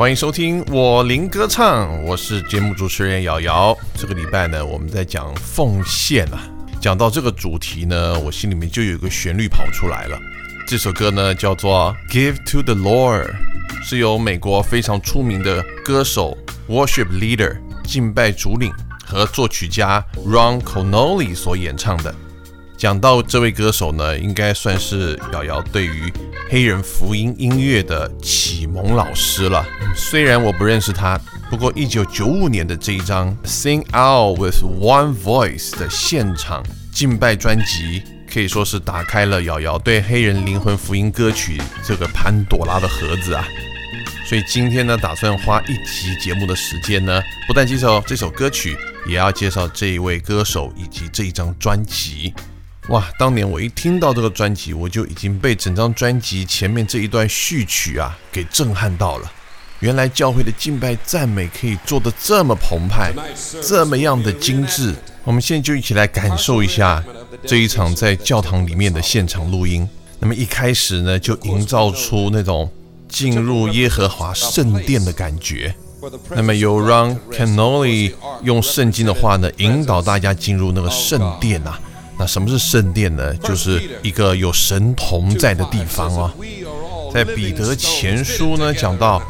欢迎收听我林歌唱，我是节目主持人瑶瑶。这个礼拜呢，我们在讲奉献啊。讲到这个主题呢，我心里面就有一个旋律跑出来了。这首歌呢叫做《Give to the Lord》，是由美国非常出名的歌手 Worship Leader 敬拜主领和作曲家 Ron Connolly 所演唱的。讲到这位歌手呢，应该算是瑶瑶对于黑人福音音乐的启蒙老师了。虽然我不认识他，不过一九九五年的这一张《Sing Out with One Voice》的现场敬拜专辑，可以说是打开了瑶瑶对黑人灵魂福音歌曲这个潘朵拉的盒子啊。所以今天呢，打算花一集节目的时间呢，不但介绍这首歌曲，也要介绍这一位歌手以及这一张专辑。哇！当年我一听到这个专辑，我就已经被整张专辑前面这一段序曲啊给震撼到了。原来教会的敬拜赞美可以做得这么澎湃，这么样的精致。我们现在就一起来感受一下这一场在教堂里面的现场录音。那么一开始呢，就营造出那种进入耶和华圣殿的感觉。那么有让 Canoli 用圣经的话呢，引导大家进入那个圣殿呐。那什么是圣殿呢？就是一个有神同在的地方啊。在彼得前书呢，讲到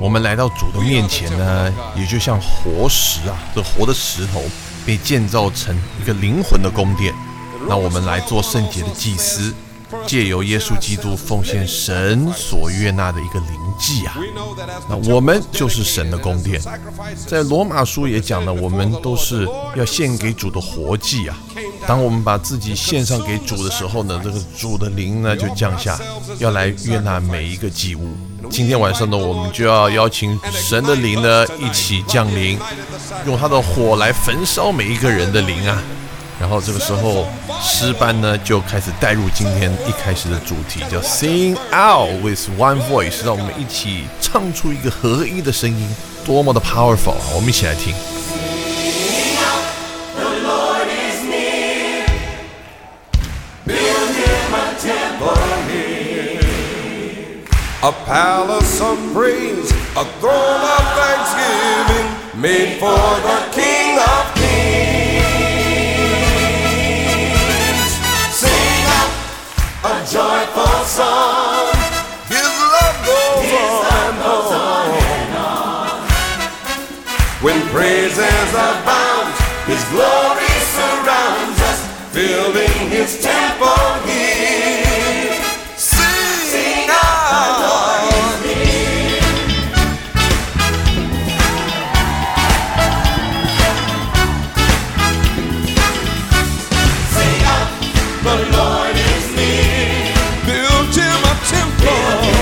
我们来到主的面前呢，也就像活石啊，这活的石头被建造成一个灵魂的宫殿。那我们来做圣洁的祭司。借由耶稣基督奉献神所悦纳的一个灵祭啊，那我们就是神的宫殿。在罗马书也讲了，我们都是要献给主的活祭啊。当我们把自己献上给主的时候呢，这个主的灵呢就降下，要来悦纳每一个祭物。今天晚上呢，我们就要邀请神的灵呢一起降临，用他的火来焚烧每一个人的灵啊。然后这个时候，诗班呢就开始带入今天一开始的主题，叫 Sing Out with One Voice，让我们一起唱出一个合一的声音，多么的 powerful 啊！我们一起来听。A palace of praise, a throne of thanksgiving, made for the King of Kings. Sing out a joyful song. His love goes, His on, goes on, and on. When praises abound, His glory surrounds us, filling His temple here. sentou.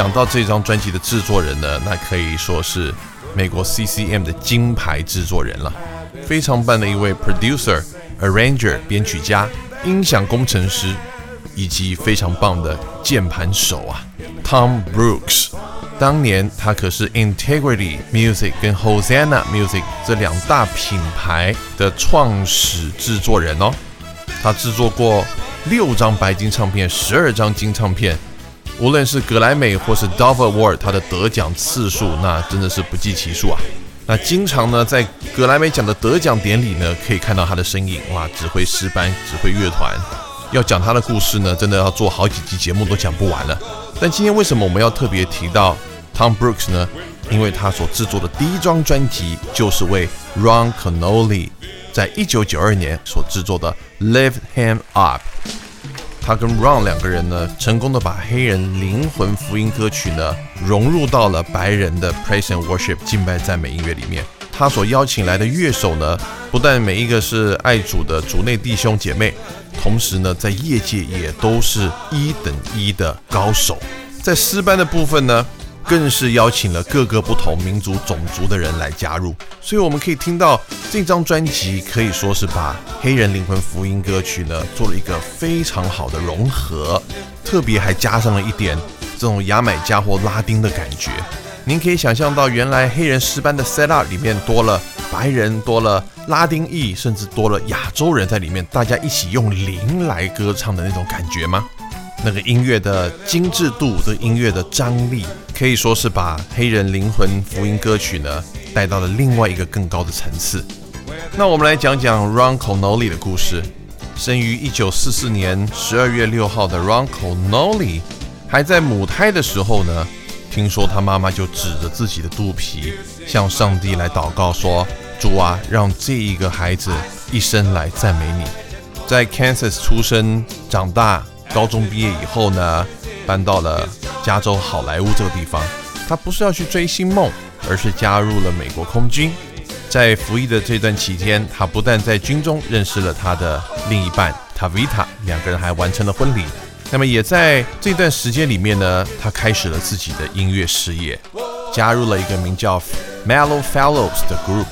讲到这张专辑的制作人呢，那可以说是美国 CCM 的金牌制作人了，非常棒的一位 producer、arranger 编曲家、音响工程师，以及非常棒的键盘手啊，Tom Brooks。当年他可是 Integrity Music 跟 Hosanna Music 这两大品牌的创始制作人哦，他制作过六张白金唱片，十二张金唱片。无论是格莱美或是 Dove Award，他的得奖次数那真的是不计其数啊。那经常呢，在格莱美奖的得奖典礼呢，可以看到他的身影。哇，指挥诗班，指挥乐团，要讲他的故事呢，真的要做好几集节目都讲不完了。但今天为什么我们要特别提到 Tom Brooks 呢？因为他所制作的第一张专辑就是为 Ron Connolly 在一九九二年所制作的 Lift Him Up。他跟 Ron 两个人呢，成功的把黑人灵魂福音歌曲呢融入到了白人的 Praise and Worship 敬拜赞美音乐里面。他所邀请来的乐手呢，不但每一个是爱主的主内弟兄姐妹，同时呢，在业界也都是一等一的高手。在诗班的部分呢，更是邀请了各个不同民族种族的人来加入。所以我们可以听到这张专辑可以说是把黑人灵魂福音歌曲呢做了一个非常好的融合，特别还加上了一点这种牙买加或拉丁的感觉。您可以想象到，原来黑人诗班的 set up 里面多了白人，多了拉丁裔，甚至多了亚洲人在里面，大家一起用灵来歌唱的那种感觉吗？那个音乐的精致度，这音乐的张力，可以说是把黑人灵魂福音歌曲呢带到了另外一个更高的层次。那我们来讲讲 Ron Kenoly 的故事。生于1944年12月6号的 Ron Kenoly，还在母胎的时候呢。听说他妈妈就指着自己的肚皮，向上帝来祷告说：“主啊，让这一个孩子一生来赞美你。”在 Kansas 出生长大，高中毕业以后呢，搬到了加州好莱坞这个地方。他不是要去追星梦，而是加入了美国空军。在服役的这段期间，他不但在军中认识了他的另一半 Tavita，两个人还完成了婚礼。那么也在这段时间里面呢，他开始了自己的音乐事业，加入了一个名叫 Mellow Fellows 的 group。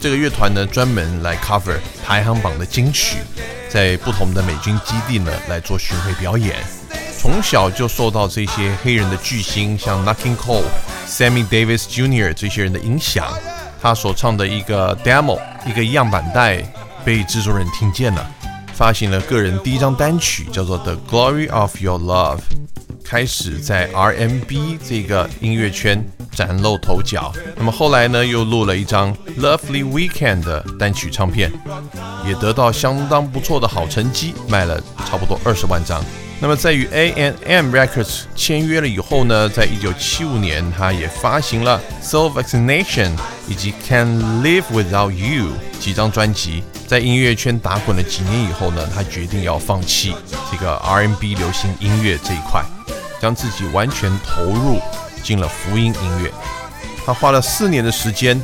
这个乐团呢，专门来 cover 排行榜的金曲，在不同的美军基地呢来做巡回表演。从小就受到这些黑人的巨星，像 n u c k i Cole、Sammy Davis Jr. 这些人的影响，他所唱的一个 demo，一个样板带，被制作人听见了。发行了个人第一张单曲，叫做《The Glory of Your Love》，开始在 R&B 这个音乐圈崭露头角。那么后来呢，又录了一张《Lovely Weekend》的单曲唱片，也得到相当不错的好成绩，卖了差不多二十万张。那么在与 ANM Records 签约了以后呢，在一九七五年，他也发行了《Soul Vaccination》以及《Can Live Without You》几张专辑。在音乐圈打滚了几年以后呢，他决定要放弃这个 R&B 流行音乐这一块，将自己完全投入进了福音音乐。他花了四年的时间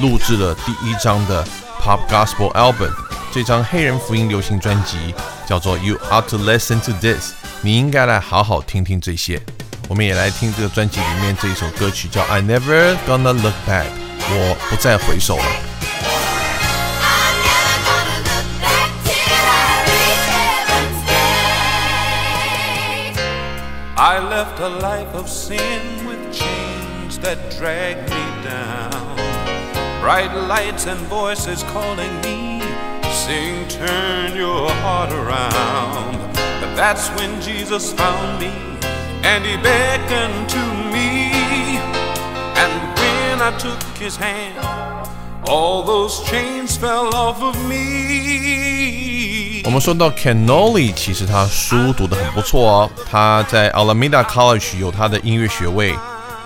录制了第一张的 Pop Gospel Album，这张黑人福音流行专辑叫做 You Ought to Listen to This，你应该来好好听听这些。我们也来听这个专辑里面这一首歌曲叫 I Never Gonna Look Back，我不再回首了。I left a life of sin with chains that dragged me down. Bright lights and voices calling me, sing, turn your heart around. But that's when Jesus found me and he beckoned to me. And when I took his hand, all those chains fell off of me. 我们说到 Canoli，其实他书读得很不错哦。他在 Alameda College 有他的音乐学位，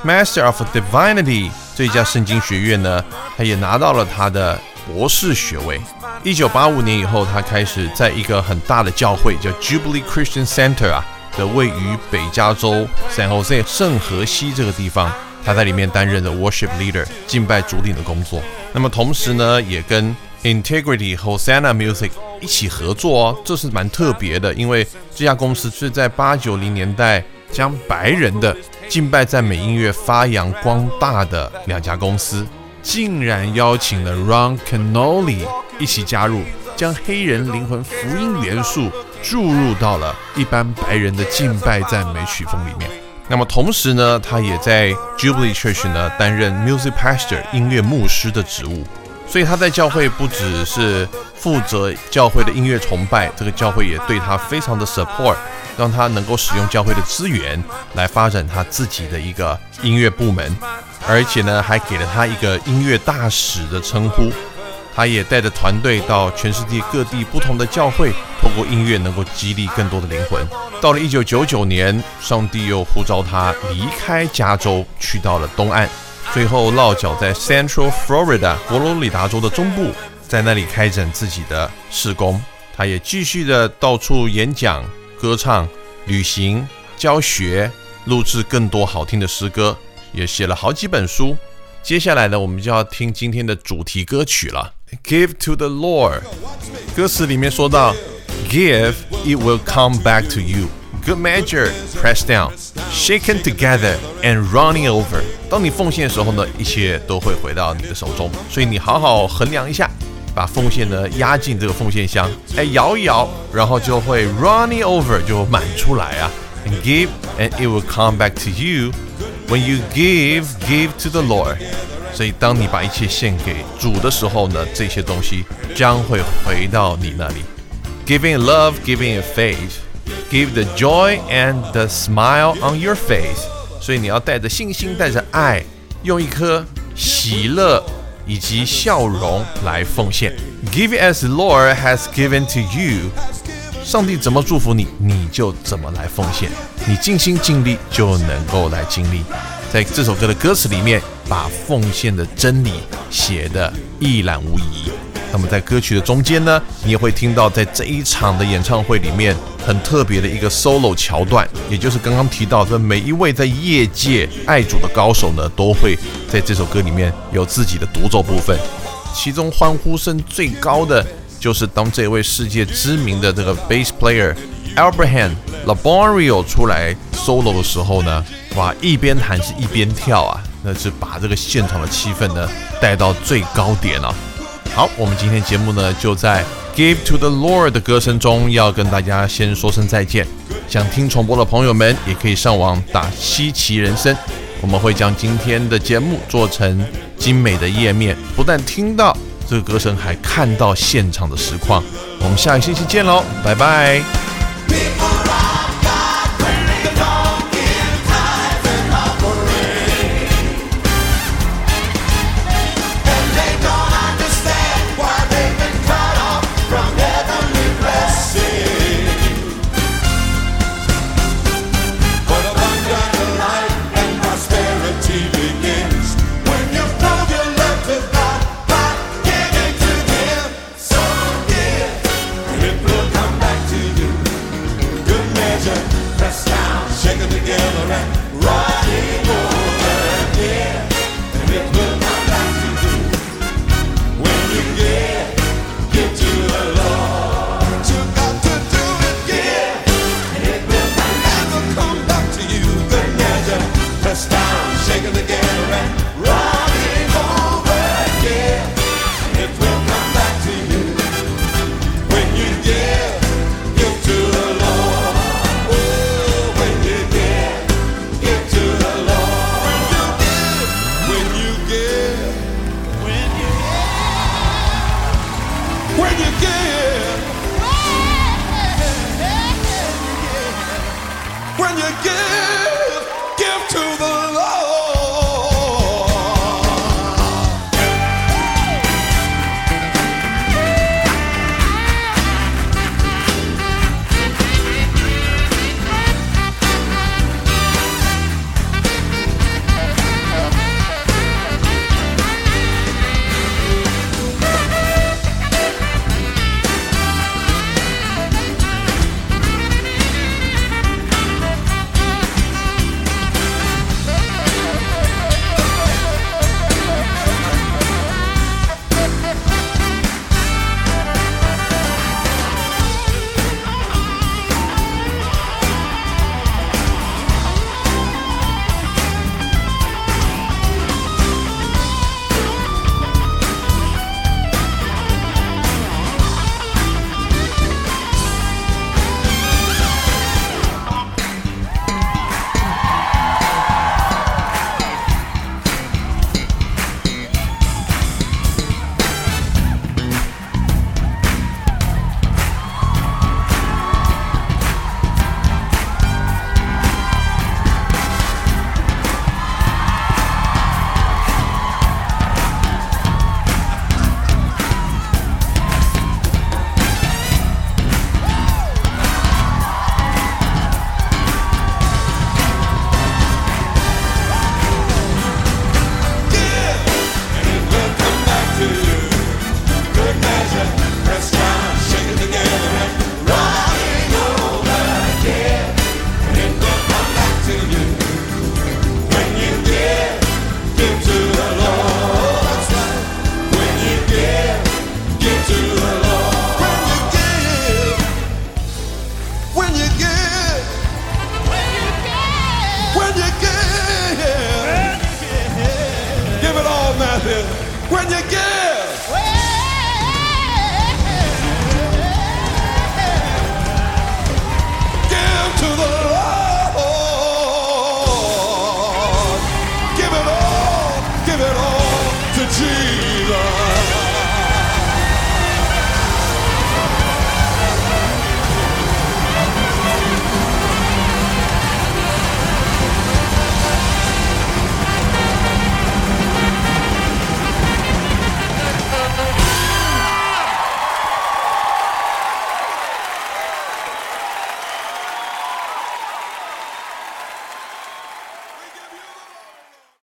Master of Divinity 这家圣经学院呢，他也拿到了他的博士学位。 一九八五年以后，他开始在一个很大的教会叫 Jubilee Christian Center 啊的位于北加州 San Jose 圣荷西这个地方，他在里面担任的 Worship Leader 敬拜主领的工作。那么同时呢，也跟 Integrity 和 Santa Music 一起合作哦，这是蛮特别的，因为这家公司是在八九零年代将白人的敬拜赞美音乐发扬光大的两家公司，竟然邀请了 Ron Kenoly 一起加入，将黑人灵魂福音元素注入到了一般白人的敬拜赞美曲风里面。那么同时呢，他也在 Jubilee Church 呢担任 Music Pastor 音乐牧师的职务。所以他在教会不只是负责教会的音乐崇拜，这个教会也对他非常的 support，让他能够使用教会的资源来发展他自己的一个音乐部门，而且呢还给了他一个音乐大使的称呼。他也带着团队到全世界各地不同的教会，透过音乐能够激励更多的灵魂。到了一九九九年，上帝又呼召他离开加州，去到了东岸。最后落脚在 Central Florida 佛罗里达州的中部，在那里开展自己的事工。他也继续的到处演讲、歌唱、旅行、教学，录制更多好听的诗歌，也写了好几本书。接下来呢，我们就要听今天的主题歌曲了，《Give to the Lord》。歌词里面说到，Give, it will come back to you. Good measure, pressed down, shaken together, and running over。当你奉献的时候呢，一切都会回到你的手中。所以你好好衡量一下，把奉献呢压进这个奉献箱，哎，摇一摇，然后就会 running over 就满出来啊。And give, and it will come back to you. When you give, give to the Lord。所以当你把一切献给主的时候呢，这些东西将会回到你那里。Giving love, giving faith。Give the joy and the smile on your face，所以你要带着信心，带着爱，用一颗喜乐以及笑容来奉献。Give as Lord has given to you， 上帝怎么祝福你，你就怎么来奉献。你尽心尽力就能够来经历。在这首歌的歌词里面，把奉献的真理写得一览无遗。那么在歌曲的中间呢，你也会听到在这一场的演唱会里面很特别的一个 solo 桥段，也就是刚刚提到的每一位在业界爱主的高手呢，都会在这首歌里面有自己的独奏部分。其中欢呼声最高的就是当这位世界知名的这个 bass player Abraham Laborio 出来 solo 的时候呢，哇，一边弹是一边跳啊，那是把这个现场的气氛呢带到最高点啊。好，我们今天节目呢，就在 Give to the Lord 的歌声中，要跟大家先说声再见。想听重播的朋友们，也可以上网打稀奇人生，我们会将今天的节目做成精美的页面，不但听到这个歌神，还看到现场的实况。我们下个星期见喽，拜拜。Right.